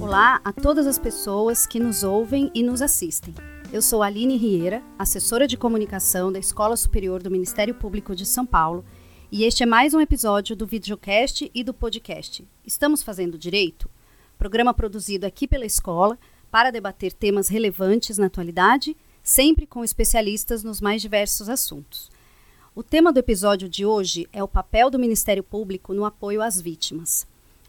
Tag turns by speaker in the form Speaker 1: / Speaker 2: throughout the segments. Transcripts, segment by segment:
Speaker 1: Olá a todas as pessoas que nos ouvem e nos assistem. Eu sou Aline Rieira, assessora de comunicação da Escola Superior do Ministério Público de São Paulo, e este é mais um episódio do videocast e do podcast. Estamos fazendo direito? Programa produzido aqui pela escola para debater temas relevantes na atualidade, sempre com especialistas nos mais diversos assuntos. O tema do episódio de hoje é o papel do Ministério Público no apoio às vítimas.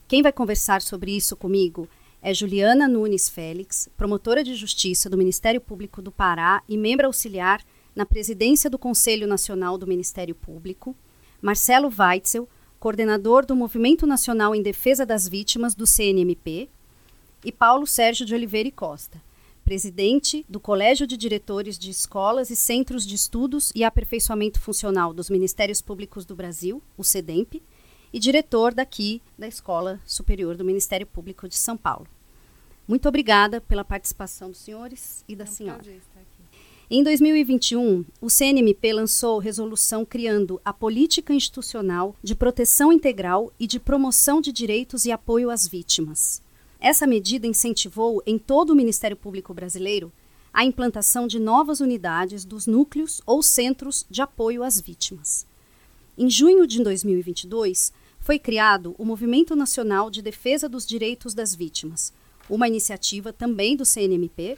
Speaker 1: Quem vai conversar sobre isso comigo é Juliana Nunes Félix, promotora de justiça do Ministério Público do Pará e membro auxiliar na presidência do Conselho Nacional do Ministério Público, Marcelo Weitzel, coordenador do Movimento Nacional em Defesa das Vítimas do CNMP, e Paulo Sérgio de Oliveira e Costa, presidente do Colégio de Diretores de Escolas e Centros de Estudos e Aperfeiçoamento Funcional dos Ministérios Públicos do Brasil, o SEDEMP, e diretor daqui da Escola Superior do Ministério Público de São Paulo. Muito obrigada pela participação dos senhores e da é um senhora. Em 2021, o CNMP lançou resolução criando a Política Institucional de Proteção Integral e de Promoção de Direitos e Apoio às Vítimas. Essa medida incentivou em todo o Ministério Público brasileiro a implantação de novas unidades dos núcleos ou centros de apoio às vítimas. Em junho de 2022, foi criado o Movimento Nacional de Defesa dos Direitos das Vítimas, uma iniciativa também do CNMP,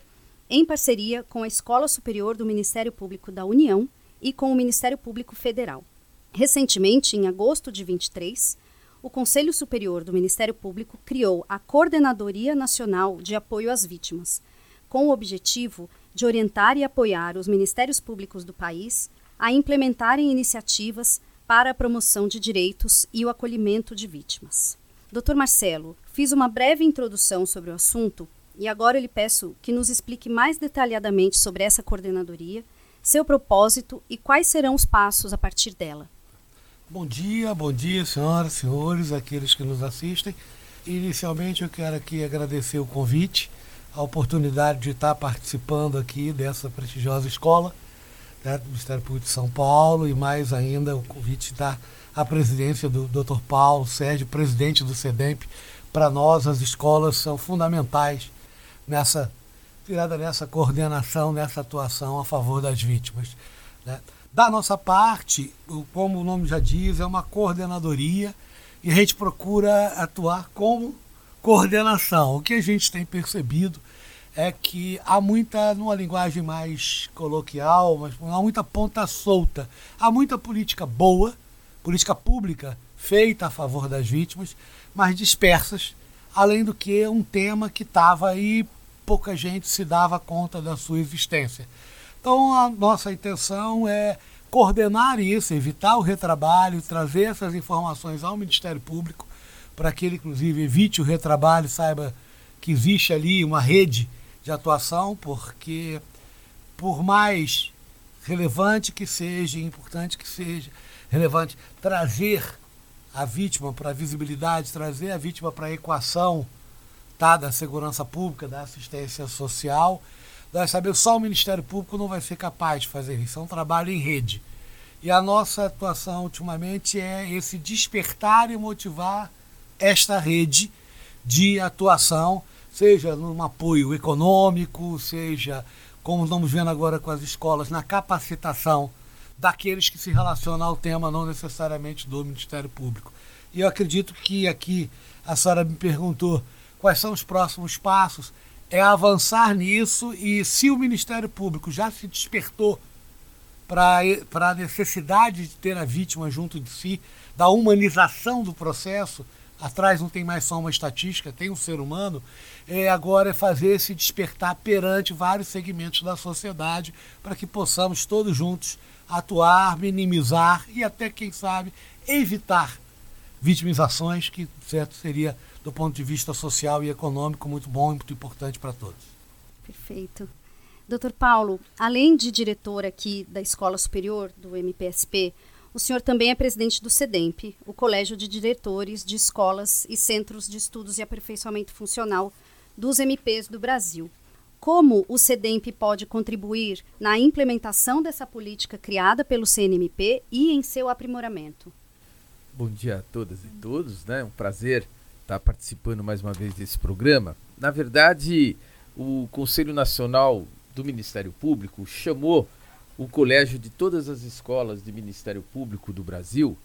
Speaker 1: em parceria com a Escola Superior do Ministério Público da União e com o Ministério Público Federal. Recentemente, em agosto de 23, o Conselho Superior do Ministério Público criou a Coordenadoria Nacional de Apoio às Vítimas, com o objetivo de orientar e apoiar os ministérios públicos do país a implementarem iniciativas para a promoção de direitos e o acolhimento de vítimas. Dr. Marcelo, fiz uma breve introdução sobre o assunto e agora lhe peço que nos explique mais detalhadamente sobre essa coordenadoria, seu propósito e quais serão os passos a partir dela.
Speaker 2: Bom dia, bom dia, senhoras, senhores, aqueles que nos assistem. Inicialmente eu quero aqui agradecer o convite, a oportunidade de estar participando aqui dessa prestigiosa escola né, do Ministério Público de São Paulo e mais ainda o convite da a presidência do Dr. Paulo Sérgio, presidente do SEDEMP. Para nós, as escolas são fundamentais nessa tirada nessa coordenação, nessa atuação a favor das vítimas. Né? Da nossa parte, como o nome já diz, é uma coordenadoria e a gente procura atuar como coordenação. O que a gente tem percebido é que há muita, numa linguagem mais coloquial, mas há muita ponta solta, há muita política boa, política pública feita a favor das vítimas, mas dispersas, além do que um tema que estava aí, pouca gente se dava conta da sua existência. Então a nossa intenção é coordenar isso, evitar o retrabalho, trazer essas informações ao Ministério Público, para que ele, inclusive, evite o retrabalho, saiba que existe ali uma rede de atuação, porque por mais relevante que seja, importante que seja, relevante trazer a vítima para a visibilidade, trazer a vítima para a equação tá, da segurança pública, da assistência social, nós sabemos só o Ministério Público não vai ser capaz de fazer isso, é um trabalho em rede. E a nossa atuação ultimamente é esse despertar e motivar esta rede de atuação seja num apoio econômico, seja, como estamos vendo agora com as escolas, na capacitação daqueles que se relacionam ao tema, não necessariamente do Ministério Público. E eu acredito que aqui a senhora me perguntou quais são os próximos passos, é avançar nisso e se o Ministério Público já se despertou para a necessidade de ter a vítima junto de si, da humanização do processo, atrás não tem mais só uma estatística, tem um ser humano, é, agora é fazer esse despertar perante vários segmentos da sociedade para que possamos todos juntos atuar, minimizar e até, quem sabe, evitar vitimizações, que certo seria, do ponto de vista social e econômico, muito bom e muito importante para todos.
Speaker 1: Perfeito. Doutor Paulo, além de diretor aqui da Escola Superior do MPSP, o senhor também é presidente do CEDEMP, o Colégio de Diretores de Escolas e Centros de Estudos e Aperfeiçoamento Funcional dos MPs do Brasil. como o CEDEMP pode contribuir na implementação dessa política criada pelo CNMP e em seu aprimoramento.
Speaker 3: Bom dia a todas e todos, né? Um prazer estar participando mais uma vez desse programa. Na verdade, o Conselho Nacional do Ministério Público chamou o colégio de todas as escolas de Ministério Público do Brasil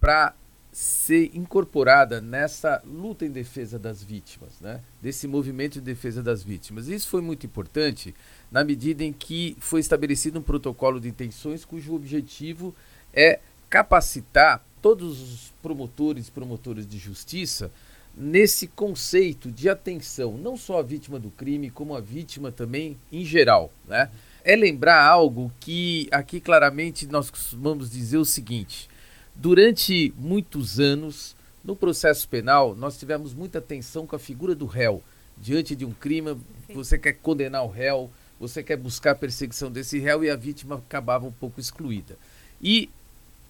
Speaker 3: para ser incorporada nessa luta em defesa das vítimas, né? desse movimento de defesa das vítimas. Isso foi muito importante na medida em que foi estabelecido um protocolo de intenções cujo objetivo é capacitar todos os promotores e promotoras de justiça nesse conceito de atenção, não só à vítima do crime, como à vítima também em geral. Né? É lembrar algo que aqui claramente nós costumamos dizer o seguinte: durante muitos anos, no processo penal, nós tivemos muita atenção com a figura do réu. Diante de um crime, você quer condenar o réu, você quer buscar a perseguição desse réu e a vítima acabava um pouco excluída. E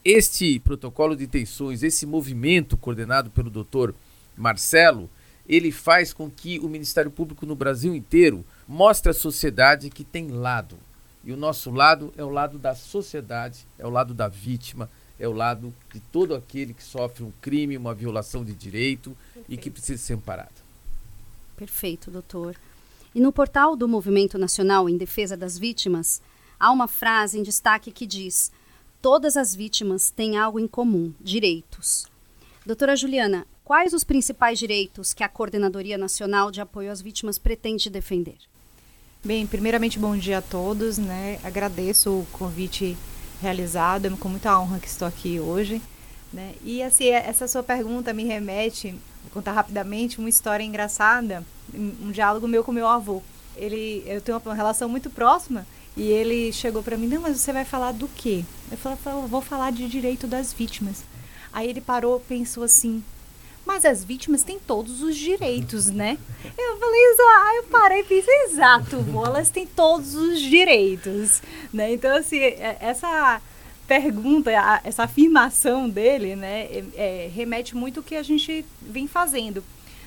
Speaker 3: este protocolo de intenções, esse movimento coordenado pelo doutor Marcelo, ele faz com que o Ministério Público no Brasil inteiro mostre à sociedade que tem lado. E o nosso lado é o lado da sociedade, é o lado da vítima, é o lado de todo aquele que sofre um crime, uma violação de direito Perfeito. e que precisa ser amparado.
Speaker 1: Perfeito, doutor. E no portal do Movimento Nacional em Defesa das Vítimas, há uma frase em destaque que diz: Todas as vítimas têm algo em comum, direitos. Doutora Juliana, Quais os principais direitos que a Coordenadoria Nacional de Apoio às Vítimas pretende defender?
Speaker 4: Bem, primeiramente, bom dia a todos. Né? Agradeço o convite realizado, é com muita honra que estou aqui hoje. Né? E assim, essa sua pergunta me remete, vou contar rapidamente, uma história engraçada, um diálogo meu com meu avô. Ele, eu tenho uma relação muito próxima e ele chegou para mim, não, mas você vai falar do quê? Eu falei, vou falar de direito das vítimas. Aí ele parou, pensou assim, mas as vítimas têm todos os direitos, né? Eu falei isso, aí eu parei e pensei, exato, elas têm todos os direitos, né? Então, assim, é, essa pergunta, essa afirmação dele, né, é, é, remete muito ao que a gente vem fazendo.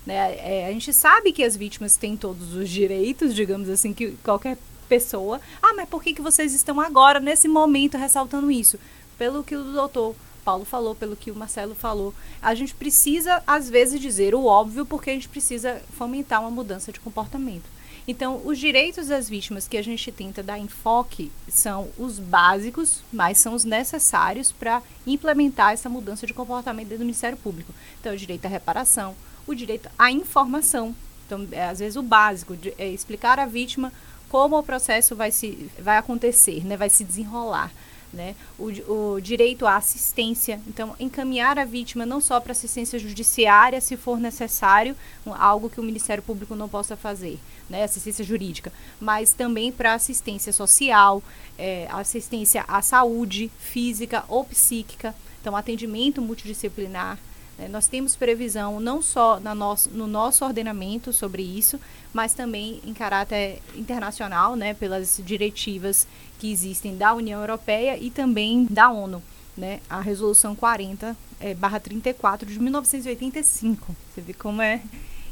Speaker 4: Né? É, a gente sabe que as vítimas têm todos os direitos, digamos assim, que qualquer pessoa. Ah, mas por que, que vocês estão agora, nesse momento, ressaltando isso? Pelo que o doutor Paulo falou, pelo que o Marcelo falou. A gente precisa, às vezes, dizer o óbvio, porque a gente precisa fomentar uma mudança de comportamento. Então, os direitos das vítimas que a gente tenta dar enfoque são os básicos, mas são os necessários para implementar essa mudança de comportamento do Ministério Público. Então, o direito à reparação, o direito à informação. Então, é, às vezes, o básico, de, é explicar à vítima como o processo vai, se, vai acontecer, né, vai se desenrolar né? O, o, direito à assistência. Então, encaminhar a vítima não só para assistência judiciária, se for necessário, algo que o Ministério Público não possa fazer, né? assistência jurídica, mas também para assistência social, é, assistência à saúde física ou psíquica. Então, atendimento multidisciplinar? Nós temos previsão não só na nosso, no nosso ordenamento sobre isso, mas também em caráter internacional, né, pelas diretivas que existem da União Europeia e também da ONU. Né, a Resolução 40 é, barra 34 de 1985. Você vê como é.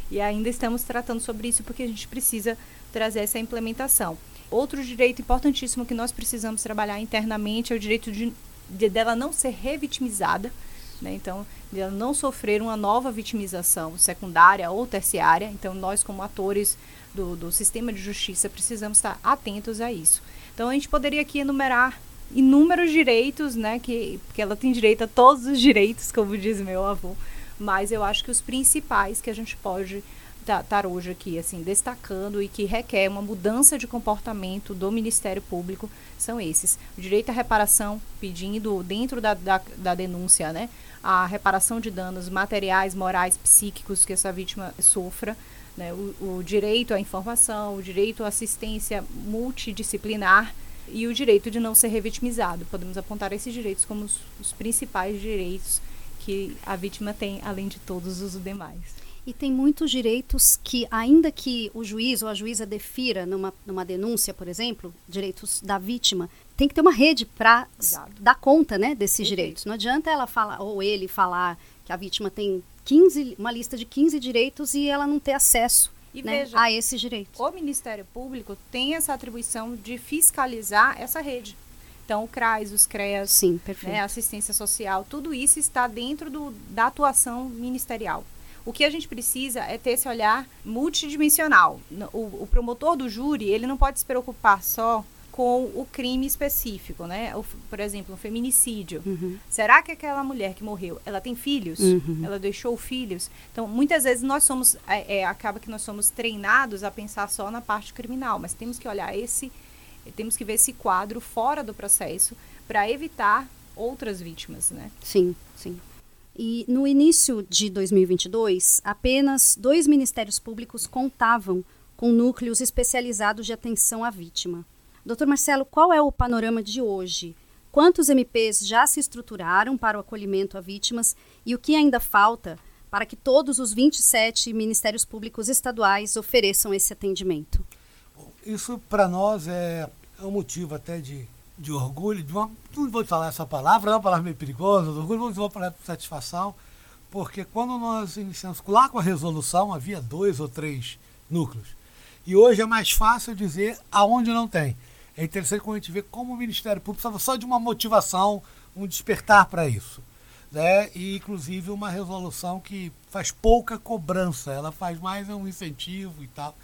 Speaker 4: E ainda estamos tratando sobre isso porque a gente precisa trazer essa implementação. Outro direito importantíssimo que nós precisamos trabalhar internamente é o direito de, de dela não ser revitimizada, né? Então, de ela não sofrer uma nova vitimização secundária ou terciária. Então, nós, como atores do, do sistema de justiça, precisamos estar atentos a isso. Então, a gente poderia aqui enumerar inúmeros direitos, né? Que, porque ela tem direito a todos os direitos, como diz meu avô. Mas eu acho que os principais que a gente pode estar hoje aqui, assim, destacando e que requer uma mudança de comportamento do Ministério Público são esses. O direito à reparação, pedindo dentro da, da, da denúncia, né, a reparação de danos materiais, morais, psíquicos que essa vítima sofra, né, o, o direito à informação, o direito à assistência multidisciplinar e o direito de não ser revitimizado. Podemos apontar esses direitos como os, os principais direitos que a vítima tem, além de todos os demais.
Speaker 1: E tem muitos direitos que, ainda que o juiz ou a juíza defira numa, numa denúncia, por exemplo, direitos da vítima, tem que ter uma rede para dar conta né, desses Perfeito. direitos. Não adianta ela falar, ou ele falar que a vítima tem 15, uma lista de 15 direitos e ela não ter acesso né,
Speaker 4: veja,
Speaker 1: a esses direitos.
Speaker 4: O Ministério Público tem essa atribuição de fiscalizar essa rede. Então, o CRAS, os CREAS,
Speaker 1: Sim,
Speaker 4: né, assistência social, tudo isso está dentro do, da atuação ministerial. O que a gente precisa é ter esse olhar multidimensional. O, o promotor do júri, ele não pode se preocupar só com o crime específico, né? O, por exemplo, um feminicídio.
Speaker 1: Uhum.
Speaker 4: Será que aquela mulher que morreu, ela tem filhos?
Speaker 1: Uhum.
Speaker 4: Ela deixou filhos? Então, muitas vezes nós somos, é, é, acaba que nós somos treinados a pensar só na parte criminal, mas temos que olhar esse, temos que ver esse quadro fora do processo para evitar outras vítimas, né?
Speaker 1: Sim, sim. E no início de 2022, apenas dois ministérios públicos contavam com núcleos especializados de atenção à vítima. Doutor Marcelo, qual é o panorama de hoje? Quantos MPs já se estruturaram para o acolhimento a vítimas e o que ainda falta para que todos os 27 ministérios públicos estaduais ofereçam esse atendimento?
Speaker 2: Isso, para nós, é, é, um motivo até de, de orgulho, de uma, não vou falar essa palavra, é uma palavra meio perigosa, de orgulho, vamos falar de satisfação, porque quando nós iniciamos lá com a resolução, havia dois ou três núcleos. E hoje é mais fácil dizer aonde não tem. É interessante quando a gente vê como o Ministério Público estava só de uma motivação, um despertar para isso. Né? E, inclusive, uma resolução que faz pouca cobrança, ela faz mais um incentivo e tal.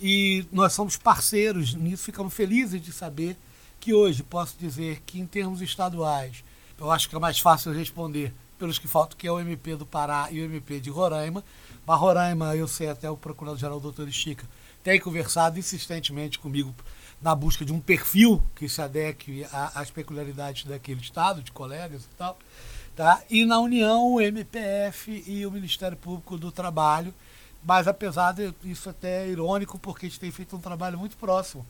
Speaker 2: E nós somos parceiros nisso, ficamos felizes de saber que hoje posso dizer que, em termos estaduais, eu acho que é mais fácil responder pelos que faltam, que é o MP do Pará e o MP de Roraima. Mas Roraima, eu sei até o Procurador-Geral, doutor Estica, tem conversado insistentemente comigo na busca de um perfil que se adeque às peculiaridades daquele estado, de colegas e tal. Tá? E na União, o MPF e o Ministério Público do Trabalho, mas apesar disso até é irônico, porque a gente tem feito um trabalho muito próximo,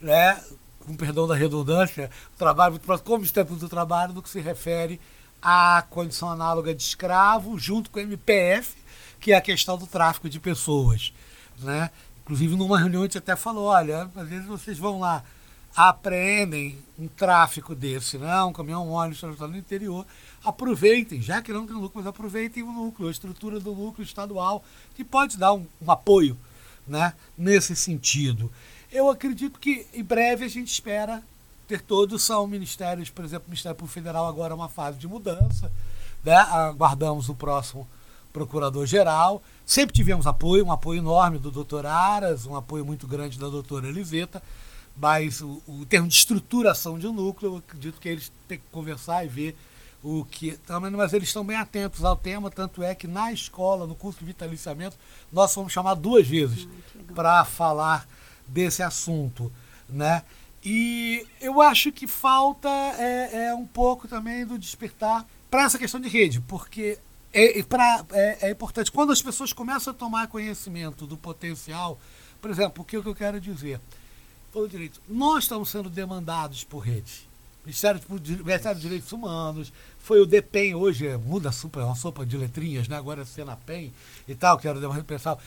Speaker 2: né? Com perdão da redundância, um trabalho muito próximo com o Ministério Público do Trabalho no que se refere à condição análoga de escravo, junto com o MPF, que é a questão do tráfico de pessoas. Né? Inclusive, numa reunião a gente até falou, olha, às vezes vocês vão lá, apreendem um tráfico desse, né? um caminhão, um ônibus, no interior, aproveitem, já que não tem lucro, mas aproveitem o núcleo, a estrutura do núcleo estadual, que pode dar um, um apoio né, nesse sentido. Eu acredito que em breve a gente espera ter todos, são ministérios, por exemplo, o Ministério Público Federal agora é uma fase de mudança, né? aguardamos o próximo procurador-geral. Sempre tivemos apoio, um apoio enorme do doutor Aras, um apoio muito grande da doutora Eliseta, mas o, o termo de estruturação de um núcleo, eu acredito que eles têm que conversar e ver o que. Mas eles estão bem atentos ao tema, tanto é que na escola, no curso de vitaliciamento, nós fomos chamados duas vezes ah, para falar desse assunto. Né? E eu acho que falta é, é um pouco também do despertar para essa questão de rede, porque é, pra, é, é, importante. Quando as pessoas começam a tomar conhecimento do potencial, por exemplo, o que, eu quero dizer? Pelo direito, nós estamos sendo demandados por redes. Ministério, Ministério Direitos Humanos, foi o DEPEN, hoje é, muda super, é uma sopa de letrinhas, né? agora é Senapen e tal, que era o pessoal,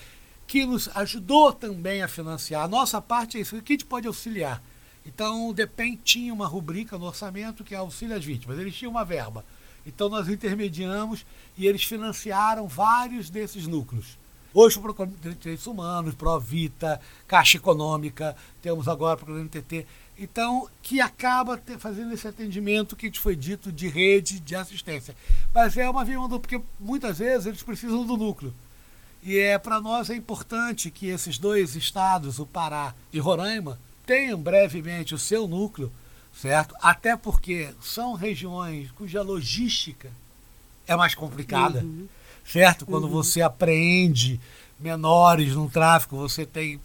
Speaker 2: que nos ajudou também a financiar. A nossa parte é isso, o que a gente pode auxiliar. Então, o DEPEN tinha uma rubrica no orçamento que é auxílio às vítimas, eles tinham uma verba. Então nós intermediamos e eles financiaram vários desses núcleos. Hoje o Procura de Direitos Humanos, Provita, Caixa Econômica, temos agora o Procura NTT. Então, que acaba fazendo esse atendimento que foi dito de rede de assistência. Mas é uma via porque muitas vezes eles precisam do núcleo. E é para nós é importante que esses dois estados, o Pará e Roraima, tenham brevemente o seu núcleo certo? Até porque são regiões cuja logística é mais complicada, uhum. certo? Quando uhum. você apreende menores no tráfico, você tem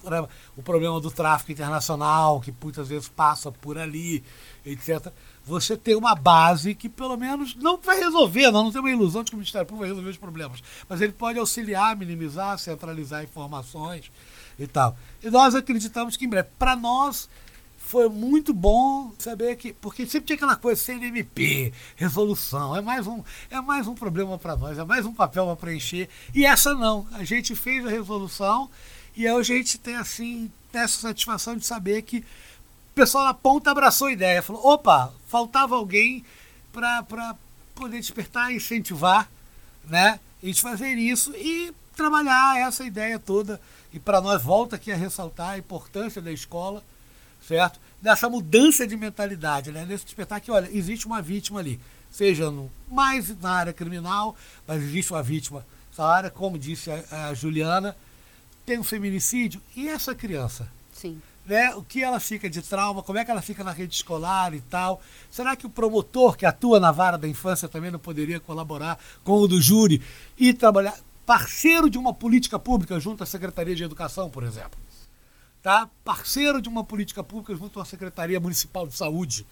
Speaker 2: o problema do tráfico internacional, que muitas vezes passa por ali, etc. Você tem uma base que pelo menos não vai resolver, não, não tem uma ilusão de que o Ministério Público vai resolver os problemas, mas ele pode auxiliar, minimizar, centralizar informações e tal. E nós acreditamos que em breve, para nós, foi muito bom saber que. Porque sempre tinha aquela coisa, CNMP, resolução, é mais um, é mais um problema para nós, é mais um papel para preencher. E essa não. A gente fez a resolução e hoje a gente tem assim, essa satisfação de saber que o pessoal na ponta abraçou a ideia, falou, opa, faltava alguém para poder despertar incentivar, né? A gente fazer isso e trabalhar essa ideia toda E para nós volta aqui a ressaltar a importância da escola, certo? Dessa mudança de mentalidade, né? Nesse despertar que, olha, existe uma vítima ali, seja no, mais na área criminal, mas existe uma vítima nessa área, como disse a, a Juliana, tem um feminicídio. E essa criança?
Speaker 1: Sim.
Speaker 2: Né? O que ela fica de trauma, como é que ela fica na rede escolar e tal. Será que o promotor que atua na vara da infância também não poderia colaborar com o do júri e trabalhar? parceiro de uma política pública junto à Secretaria de Educação, por exemplo. Tá? Parceiro de uma política pública junto à Secretaria Municipal de Saúde.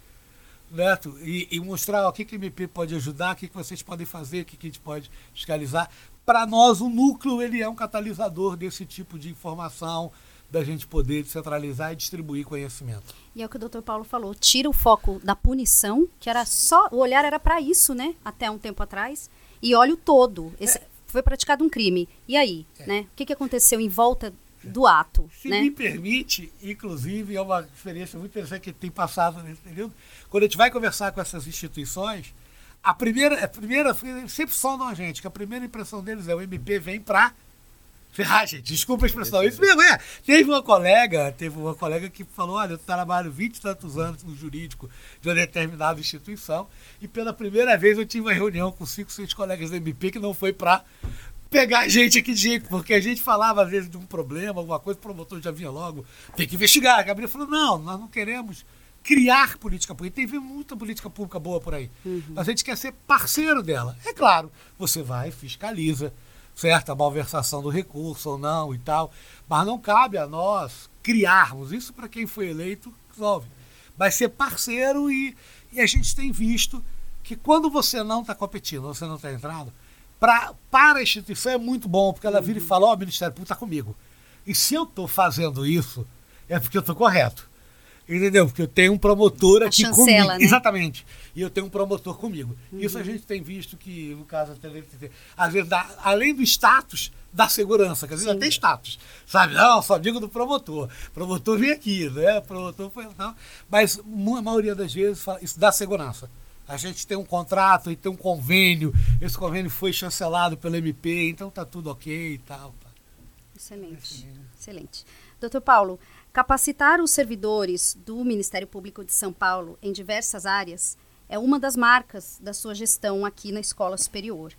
Speaker 2: Neto, e, e mostrar o que, que a MP pode ajudar, o que, que vocês podem fazer, o que, que a gente pode fiscalizar. Para nós, o núcleo ele é um catalisador desse tipo de informação, da gente poder descentralizar e distribuir conhecimento.
Speaker 1: E é o que o doutor Paulo falou, tira o foco da punição, que era só, o olhar era para isso, né, até um tempo atrás, e olha o todo. Esse, é foi praticado um crime. E aí, é. né? O que, que aconteceu em volta do ato?
Speaker 2: Se
Speaker 1: né?
Speaker 2: me permite, inclusive, é uma experiência muito interessante que tem passado nesse período. Quando a gente vai conversar com essas instituições, a primeira, a primeira sempre sondam a gente, que a primeira impressão deles é o MP vem para gente, desculpa a expressão. Isso mesmo, é. Teve uma colega, teve uma colega que falou: olha, eu trabalho 20 e tantos anos no jurídico de uma determinada instituição, e pela primeira vez eu tive uma reunião com cinco, seis colegas da MP que não foi para pegar a gente aqui de jeito, porque a gente falava às vezes de um problema, alguma coisa, o promotor já vinha logo, tem que investigar. A Gabriela falou: não, nós não queremos criar política pública. Tem muita política pública boa por aí. Uhum. A gente quer ser parceiro dela. É claro, você vai, fiscaliza certa malversação do recurso ou não e tal. Mas não cabe a nós criarmos isso para quem foi eleito resolve. Vai ser parceiro e, e a gente tem visto que quando você não está competindo, você não está entrando, pra, para a instituição é muito bom, porque ela vira e fala, ó, oh, Ministério Público está comigo. E se eu estou fazendo isso, é porque eu estou correto. Entendeu? Porque eu tenho um promotor aqui chancela, comigo. Né? Exatamente. E eu tenho um promotor comigo. Uhum. Isso a gente tem visto que, no caso, às vezes, dá, além do status, da segurança, quer dizer, até status. Sabe? Não, só digo do promotor. Promotor vem aqui, né? Promotor foi. Não. Mas a maioria das vezes isso dá segurança. A gente tem um contrato e tem um convênio. Esse convênio foi chancelado pelo MP, então tá tudo ok e tal. Tá.
Speaker 1: Excelente. Excelente. Doutor Paulo, Capacitar os servidores do Ministério Público de São Paulo em diversas áreas é uma das marcas da sua gestão aqui na escola superior.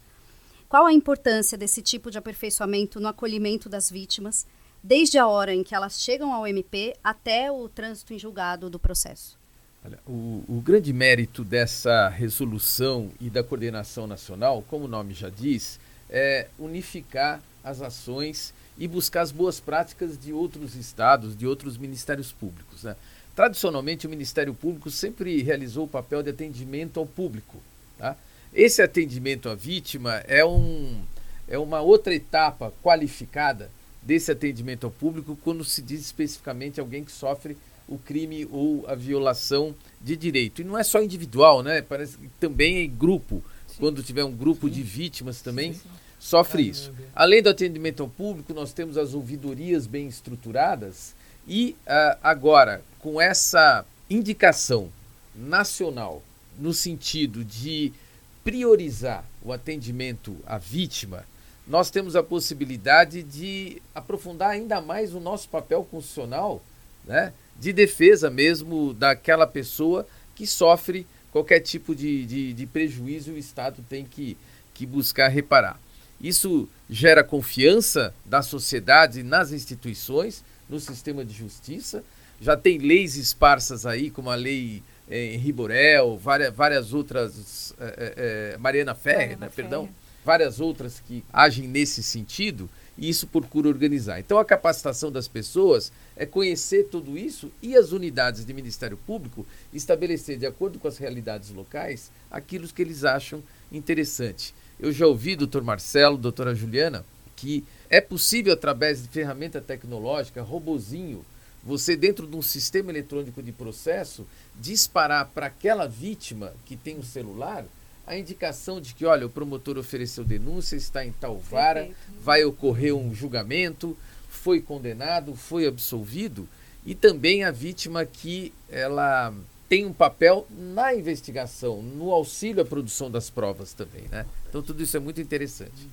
Speaker 1: Qual a importância desse tipo de aperfeiçoamento no acolhimento das vítimas, desde a hora em que elas chegam ao MP até o trânsito em julgado do processo?
Speaker 3: Olha, o, o, grande mérito dessa resolução e da coordenação nacional, como o nome já diz, é unificar as ações e buscar as boas práticas de outros estados, de outros ministérios públicos. Né? Tradicionalmente, o Ministério Público sempre realizou o papel de atendimento ao público. Tá? Esse atendimento à vítima é, um, é uma outra etapa qualificada desse atendimento ao público quando se diz especificamente alguém que sofre o crime ou a violação de direito. E não é só individual, né? Parece que também é grupo. Sim. Quando tiver um grupo sim. de vítimas também. Sim, sofre isso. Além do atendimento ao público, nós temos as ouvidorias bem estruturadas e uh, agora, com essa indicação nacional no sentido de priorizar o atendimento à vítima, nós temos a possibilidade de aprofundar ainda mais o nosso papel constitucional né, de defesa mesmo daquela pessoa que sofre qualquer tipo de, de, de prejuízo e o Estado tem que, que buscar reparar. Isso gera confiança da sociedade nas instituições, no sistema de justiça. Já tem leis esparsas aí, como a lei é, Henri Borel, várias, várias outras, é, é, Mariana Ferre, né, perdão, várias outras que agem nesse sentido, e isso procura organizar. Então, a capacitação das pessoas é conhecer tudo isso e as unidades de Ministério Público estabelecer, de acordo com as realidades locais, aquilo que eles acham interessante. Eu já ouvi, doutor Marcelo, doutora Juliana, que é possível, através de ferramenta tecnológica, robozinho, você, dentro de um sistema eletrônico de processo, disparar para aquela vítima que tem um celular a indicação de que, olha, o promotor ofereceu denúncia, está em tal vara, vai ocorrer um julgamento, foi condenado, foi absolvido, e também a vítima que ela tem um papel na investigação, no auxílio à produção das provas também, né? Então tudo isso é muito interessante.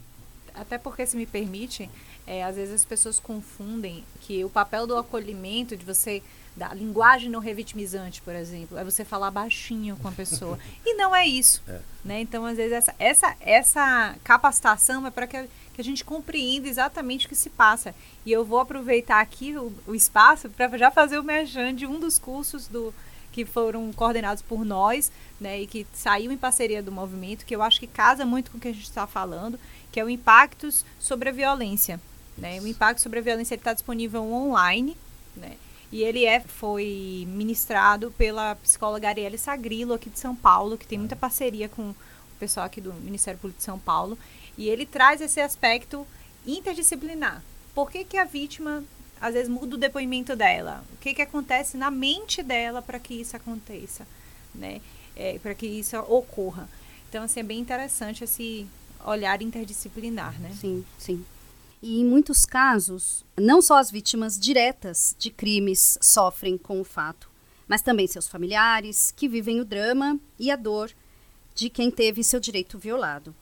Speaker 4: até porque, se me permite, é, às vezes as pessoas confundem que o papel do acolhimento, de você da linguagem não revitimizante, por exemplo, é você falar baixinho com a pessoa. e não é isso. É. Né? Então, às vezes, essa, essa, essa capacitação é para que, que, a gente compreenda exatamente o que se passa. E eu vou aproveitar aqui o, o espaço para já fazer o merchan de um dos cursos do, que foram coordenados por nós, né, e que saiu em parceria do movimento, que eu acho que casa muito com o que a gente está falando, que é o Impactos sobre a Violência. Né? O Impacto sobre a Violência está disponível online, né? E ele é, foi ministrado pela psicóloga Arielle Sagrilo, aqui de São Paulo, que tem muita parceria com o pessoal aqui do Ministério Público de São Paulo. E ele traz esse aspecto interdisciplinar. Por que, que a vítima, às vezes, muda o depoimento dela? O que, que acontece na mente dela para que isso aconteça? Né? É, para que isso ocorra. Então, assim, é bem interessante esse olhar interdisciplinar, né?
Speaker 1: Sim, sim. E em muitos casos, não só as vítimas diretas de crimes sofrem com o fato, mas também seus familiares, que vivem o drama e a dor de quem teve seu direito violado.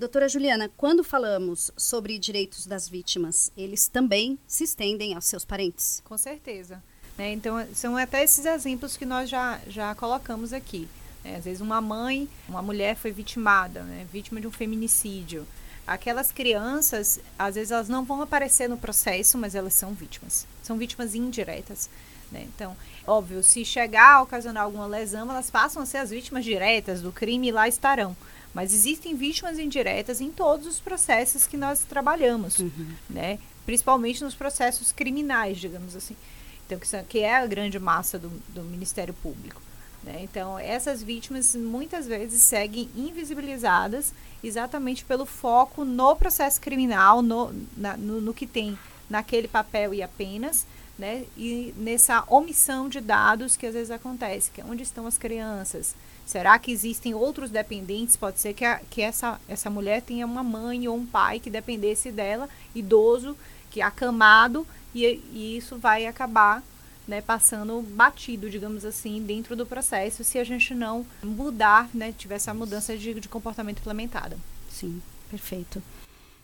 Speaker 1: Doutora Juliana, quando falamos sobre direitos das vítimas, eles também se estendem aos seus parentes?
Speaker 4: Com certeza. Né? Então, são até esses exemplos que nós já, já colocamos aqui. Né? Às vezes, uma mãe, uma mulher foi vitimada, né? vítima de um feminicídio aquelas crianças, às vezes elas não vão aparecer no processo, mas elas são vítimas. São vítimas indiretas. Né? Então, óbvio, se chegar a ocasionar alguma lesão, elas passam a ser as vítimas diretas do crime e lá estarão. Mas existem vítimas indiretas em todos os processos que nós trabalhamos, uhum. né? principalmente nos processos criminais, digamos assim. Então, que, que é a grande massa do, do Ministério Público. Né? Então, essas vítimas muitas vezes seguem invisibilizadas exatamente pelo foco no processo criminal, no, na, no, no, que tem naquele papel e apenas, né? e nessa omissão de dados que às vezes acontece, que é onde estão as crianças. Será que existem outros dependentes? Pode ser que, a, que essa, essa mulher tenha uma mãe ou um pai que dependesse dela, idoso, que é acamado, e, e isso vai acabar né, passando batido, digamos assim, dentro do processo, se a gente não mudar, né, tiver essa mudança de, de comportamento implementada.
Speaker 1: Sim, perfeito.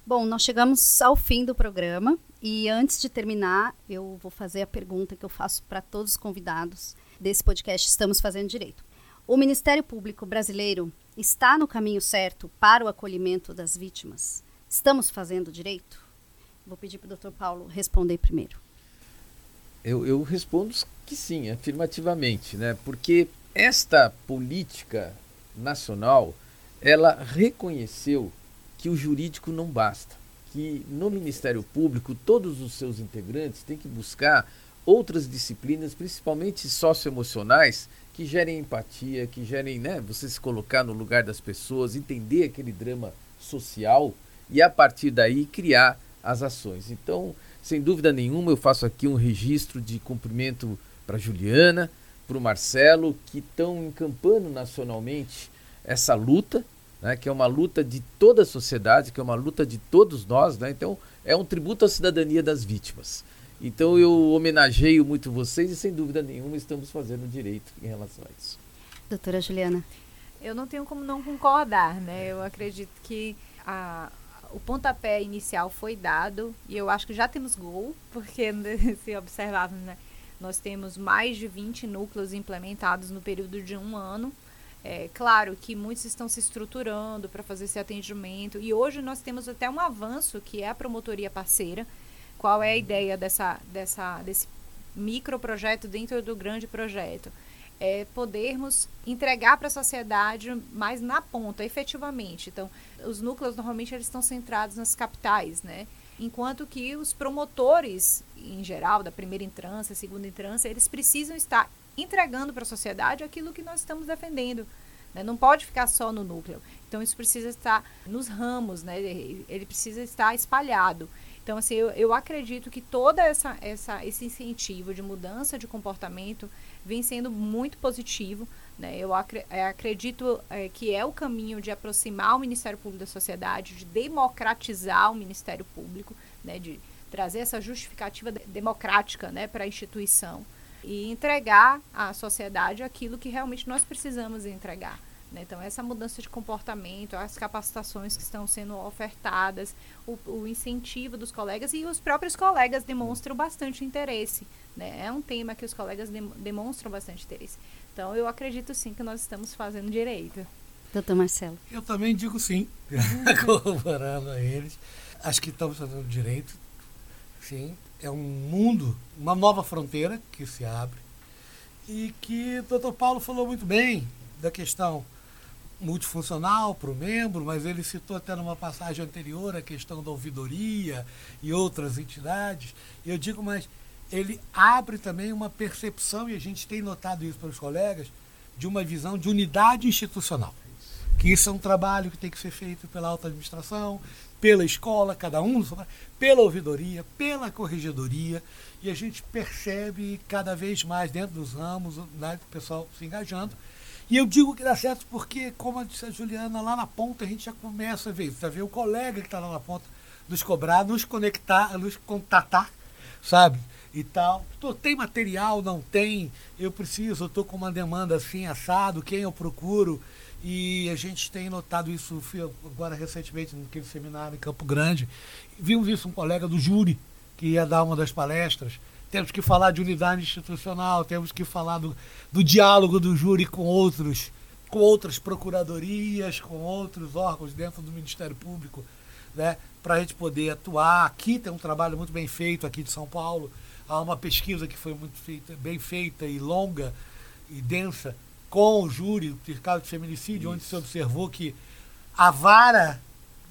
Speaker 1: Bom, nós chegamos ao fim do programa e antes de terminar, eu vou fazer a pergunta que eu faço para todos os convidados desse podcast Estamos Fazendo Direito. O Ministério Público Brasileiro está no caminho certo para o acolhimento das vítimas? Estamos fazendo direito? Vou pedir para o Dr. Paulo responder primeiro.
Speaker 3: Eu, eu respondo que sim, afirmativamente, né? porque esta política nacional ela reconheceu que o jurídico não basta, que no Ministério Público todos os seus integrantes têm que buscar outras disciplinas, principalmente socioemocionais, que gerem empatia, que gerem, né, você se colocar no lugar das pessoas, entender aquele drama social e a partir daí criar as ações. Então, sem dúvida nenhuma, eu faço aqui um registro de cumprimento para Juliana, para o Marcelo, que estão encampando nacionalmente essa luta, né, que é uma luta de toda a sociedade, que é uma luta de todos nós. Né? Então, é um tributo à cidadania das vítimas. Então, eu homenageio muito vocês e, sem dúvida nenhuma, estamos fazendo direito em relação a isso.
Speaker 1: Doutora Juliana.
Speaker 4: Eu não tenho como não concordar, né? Eu acredito que a, o pontapé inicial foi dado e eu acho que já temos gol, porque se observarmos, né, nós temos mais de 20 núcleos implementados no período de um ano. É claro que muitos estão se estruturando para fazer esse atendimento e hoje nós temos até um avanço que é a promotoria parceira. Qual é a ideia dessa, dessa, desse microprojeto dentro do grande projeto? é, podermos entregar para a sociedade mais na ponta, efetivamente. Então, os núcleos normalmente eles estão centrados nas capitais, né? Enquanto que os promotores, em geral, da primeira entrância, segunda entrância, eles precisam estar entregando para a sociedade aquilo que nós estamos defendendo. Né? Não pode ficar só no núcleo. Então, isso precisa estar nos ramos, né? ele precisa estar espalhado. Então, assim, eu, eu acredito que todo essa, essa, esse incentivo de mudança de comportamento vem sendo muito positivo. Né? Eu é, acredito é, que é o caminho de aproximar o Ministério Público da sociedade, de democratizar o Ministério Público, né? de trazer essa justificativa democrática né? para a instituição e entregar à sociedade aquilo que realmente nós precisamos entregar. Né? Então, essa mudança de comportamento, as capacitações que estão sendo ofertadas, o, o, incentivo dos colegas e os próprios colegas demonstram bastante interesse. Né? É um tema que os colegas de, demonstram bastante interesse. Então, eu acredito sim que nós estamos fazendo direito.
Speaker 1: Doutor Marcelo.
Speaker 2: Eu também digo sim, corroborando a eles. Acho que estamos fazendo direito. Sim, é um mundo, uma nova fronteira que se abre. E que o doutor Paulo falou muito bem da questão multifuncional para o membro, mas ele citou até numa passagem anterior a questão da ouvidoria e outras entidades. Eu digo, mas ele abre também uma percepção, e a gente tem notado isso pelos colegas, de uma visão de unidade institucional. Que isso é um trabalho que tem que ser feito pela alta administração, pela escola, cada um, pela ouvidoria, pela corregedoria, e a gente percebe cada vez mais dentro dos ramos né, o pessoal se engajando. E eu digo que dá certo porque, como disse a Juliana, lá na ponta a gente já começa a ver isso, a ver o colega que está lá na ponta nos cobrar, nos conectar, nos contatar, sabe? E tal. Tô, tem material, não tem, eu preciso, estou com uma demanda assim, assado, quem eu procuro. E a gente tem notado isso agora recentemente naquele seminário em Campo Grande. Vimos isso um colega do júri que ia dar uma das palestras temos que falar de unidade institucional, temos que falar do, do diálogo do júri com outros, com outras procuradorias, com outros órgãos dentro do Ministério Público, né, para a gente poder atuar. Aqui tem um trabalho muito bem feito aqui de São Paulo. Há uma pesquisa que foi muito feita, bem feita e longa e densa com o júri de caso de feminicídio, Isso. onde se observou que a vara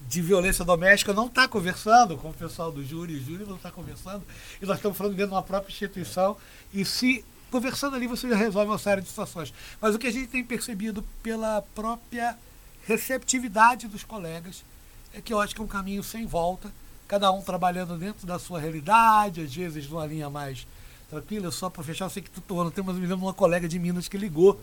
Speaker 2: de violência doméstica não está conversando com o pessoal do júri, o júri não está conversando, e nós estamos falando dentro de uma própria instituição, e se conversando ali você já resolve uma série de situações. Mas o que a gente tem percebido pela própria receptividade dos colegas é que eu acho que é um caminho sem volta, cada um trabalhando dentro da sua realidade, às vezes numa linha mais tranquila, só para fechar, eu sei que tu tô, tem, mas me lembro de uma colega de Minas que ligou,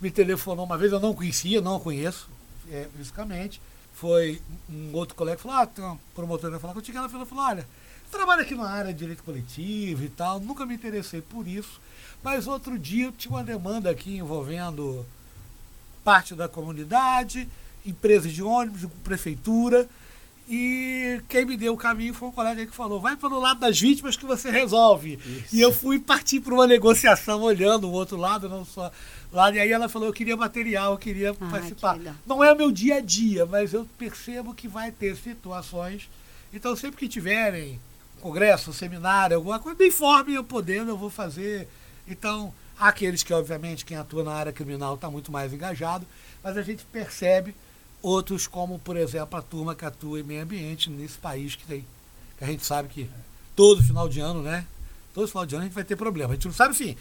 Speaker 2: me telefonou uma vez, eu não conhecia, não conheço, é, fisicamente, foi um outro colega que falou, ah, tem uma promotora falar contigo, ela falou, falou olha, trabalho aqui na área de direito coletivo e tal, nunca me interessei por isso, mas outro dia eu tinha uma demanda aqui envolvendo parte da comunidade, empresas de ônibus, prefeitura, e quem me deu o caminho foi um colega que falou: vai pelo lado das vítimas que você resolve. Isso. E eu fui partir para uma negociação olhando o outro lado, não só lá. E aí ela falou: eu queria material, eu queria ah, participar. Que não é o meu dia a dia, mas eu percebo que vai ter situações. Então, sempre que tiverem congresso, seminário, alguma coisa, me informem, eu podendo, eu vou fazer. Então, há aqueles que, obviamente, quem atua na área criminal está muito mais engajado, mas a gente percebe outros, como, por exemplo, a turma que atua em meio ambiente nesse país que tem. Que a gente sabe que todo final de ano, né? Todo final de ano a gente vai ter problema. A gente não sabe sim.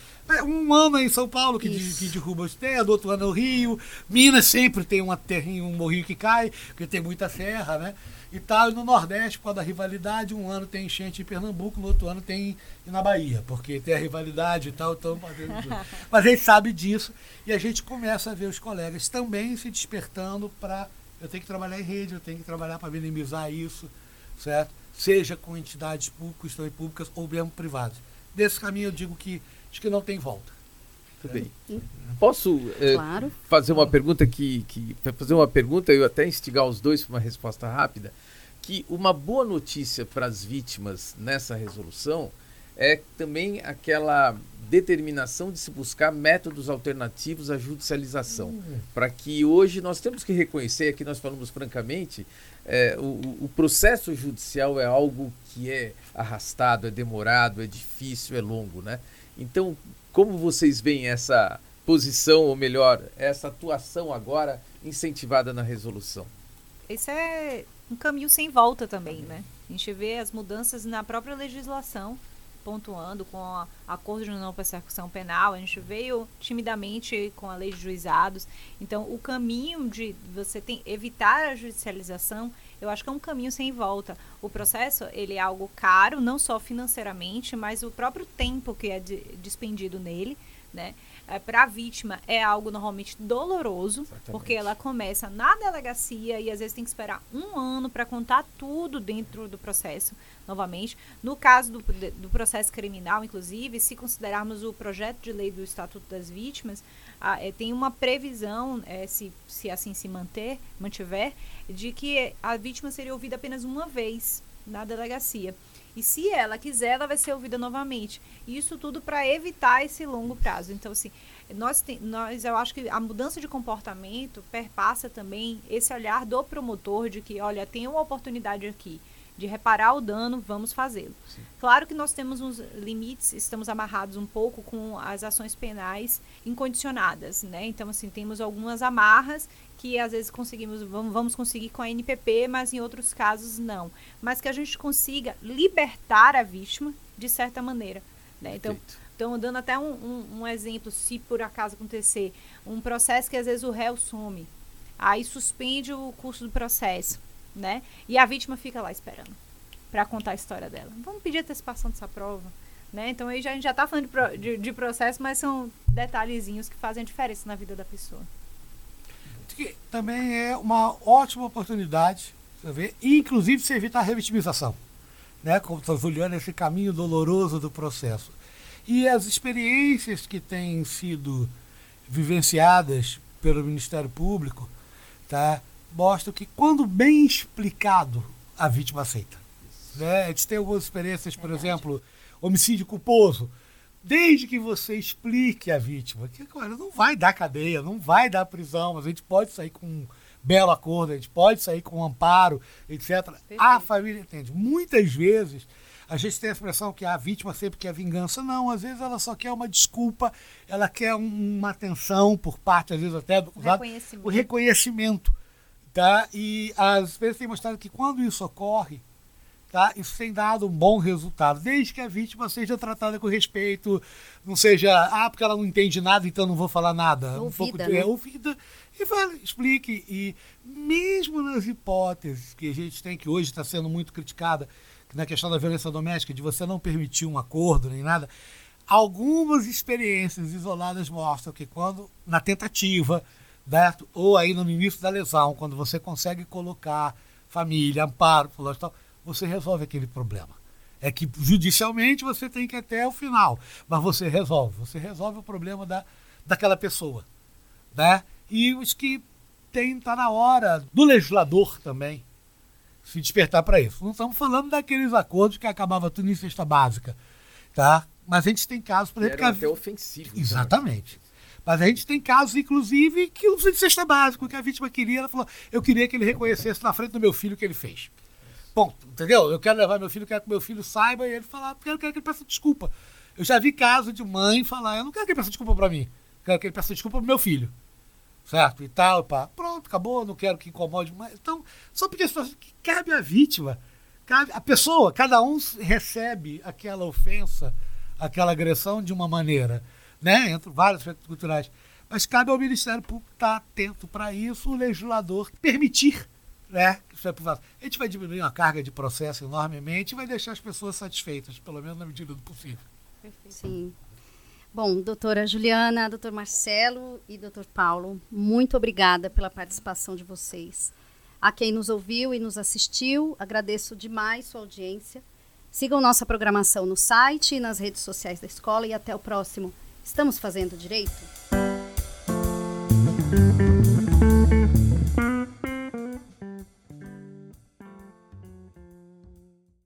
Speaker 2: Um ano em São Paulo que, de, que derruba os terra, do outro ano no Rio. Minas sempre tem uma terrinha, um morrinho que cai, porque tem muita serra, né? E tal, e no Nordeste, por causa da rivalidade, um ano tem enchente em Pernambuco, no outro ano tem na Bahia, porque tem a rivalidade e tal, então Mas a gente sabe disso e a gente começa a ver os colegas também se despertando para eu tenho que trabalhar em rede, eu tenho que trabalhar para minimizar isso, certo? seja com entidades públicas, públicas ou mesmo privadas. Desse caminho eu digo que acho que não tem volta.
Speaker 3: Tudo bem. Posso é, claro. fazer uma pergunta que, que fazer uma pergunta e até instigar os dois para uma resposta rápida, que uma boa notícia para as vítimas nessa resolução é também aquela determinação de se buscar métodos alternativos à judicialização, uhum. para que hoje nós temos que reconhecer, aqui nós falamos francamente, é, o, o, processo judicial é algo que é arrastado, é demorado, é difícil, é longo, né? Então, como vocês veem essa posição, ou melhor, essa atuação agora incentivada na resolução?
Speaker 4: Esse é um caminho sem volta também, né? A gente vê as mudanças na própria legislação pontuando com a acordo de não persecução penal, a gente veio timidamente com a lei de juizados. Então, o caminho de você tem, evitar a judicialização, eu acho que é um caminho sem volta. O processo, ele é algo caro, não só financeiramente, mas o próprio tempo que é de, despendido nele. né? É, para a vítima é algo normalmente doloroso, Exatamente. porque ela começa na delegacia e às vezes tem que esperar um ano para contar tudo dentro do processo novamente. No caso do, do processo criminal, inclusive, se considerarmos o projeto de lei do Estatuto das Vítimas, é, tem uma previsão, é, se, se assim se manter, mantiver, de que a vítima seria ouvida apenas uma vez na delegacia. E se ela quiser, ela vai ser ouvida novamente. Isso tudo para evitar esse longo prazo. Então, assim, nós, tem, nós, eu acho que a mudança de comportamento perpassa também esse olhar do promotor de que, olha, tem uma oportunidade aqui de reparar o dano, vamos fazê-lo. Claro que nós temos uns limites, estamos amarrados um pouco com as ações penais incondicionadas, né? Então, assim, temos algumas amarras que às vezes conseguimos, vamos, conseguir com a NPP, mas em outros casos não. Mas que a gente consiga libertar a vítima de certa maneira. Né? Então, então, dando até um, um, um, exemplo, se por acaso acontecer um processo que às vezes o réu some, aí suspende o curso do processo, né? E a vítima fica lá esperando para contar a história dela. Vamos pedir antecipação dessa prova, né? Então aí já, a gente já está falando de, de, de processo, mas são detalhezinhos que fazem diferença na vida da pessoa
Speaker 2: que também é uma ótima oportunidade, ver, e inclusive se evitar a revitimização, né? como está olhando esse caminho doloroso do processo. E as experiências que têm sido vivenciadas pelo Ministério Público tá, mostram que, quando bem explicado, a vítima aceita. Né? A gente tem algumas experiências, por exemplo, homicídio culposo Desde que você explique a vítima que olha, não vai dar cadeia, não vai dar prisão, mas a gente pode sair com um belo acordo, a gente pode sair com um amparo, etc. Perfeito. A família entende. Muitas vezes a gente tem a expressão que a vítima sempre quer vingança. Não, às vezes ela só quer uma desculpa, ela quer uma atenção por parte, às vezes até do
Speaker 4: reconhecimento.
Speaker 2: o reconhecimento. Tá? E as vezes têm mostrado que quando isso ocorre, Tá? Isso tem dado um bom resultado, desde que a vítima seja tratada com respeito, não seja, ah, porque ela não entende nada, então não vou falar nada.
Speaker 1: Ouvida, um pouco
Speaker 2: de,
Speaker 1: né?
Speaker 2: é, ouvida e fala, explique. E mesmo nas hipóteses que a gente tem, que hoje está sendo muito criticada, na questão da violência doméstica, de você não permitir um acordo nem nada, algumas experiências isoladas mostram que quando, na tentativa, certo? ou aí no início da lesão, quando você consegue colocar família, amparo, tal, você resolve aquele problema. É que judicialmente você tem que ir até o final, mas você resolve. Você resolve o problema da, daquela pessoa. Né? E os que tem, está na hora do legislador também se despertar para isso. Não estamos falando daqueles acordos que acabava tudo em cesta básica. Tá? Mas a gente tem casos, por exemplo.
Speaker 3: Que até ofensivos.
Speaker 2: Né? Exatamente. Mas a gente tem casos, inclusive, que não precisa de cesta básica, que a vítima queria, ela falou, eu queria que ele reconhecesse na frente do meu filho o que ele fez. Ponto. Entendeu? Eu quero levar meu filho, quero que meu filho saiba e ele falar, porque eu quero que ele peça desculpa. Eu já vi caso de mãe falar, eu não quero que ele peça desculpa para mim. Eu quero que ele peça desculpa pro meu filho. Certo? E tal, pá. Pronto, acabou, não quero que incomode mais. Então, só porque que cabe à vítima, cabe a pessoa, cada um recebe aquela ofensa, aquela agressão de uma maneira, né? Entre vários aspectos culturais. Mas cabe ao Ministério Público estar atento para isso, o legislador permitir né? A gente vai diminuir a carga de processo enormemente e vai deixar as pessoas satisfeitas, pelo menos na medida do possível.
Speaker 1: Perfeito. Sim. Bom, doutora Juliana, doutor Marcelo e doutor Paulo, muito obrigada pela participação de vocês. A quem nos ouviu e nos assistiu, agradeço demais sua audiência. Sigam nossa programação no site e nas redes sociais da escola e até o próximo. Estamos fazendo direito?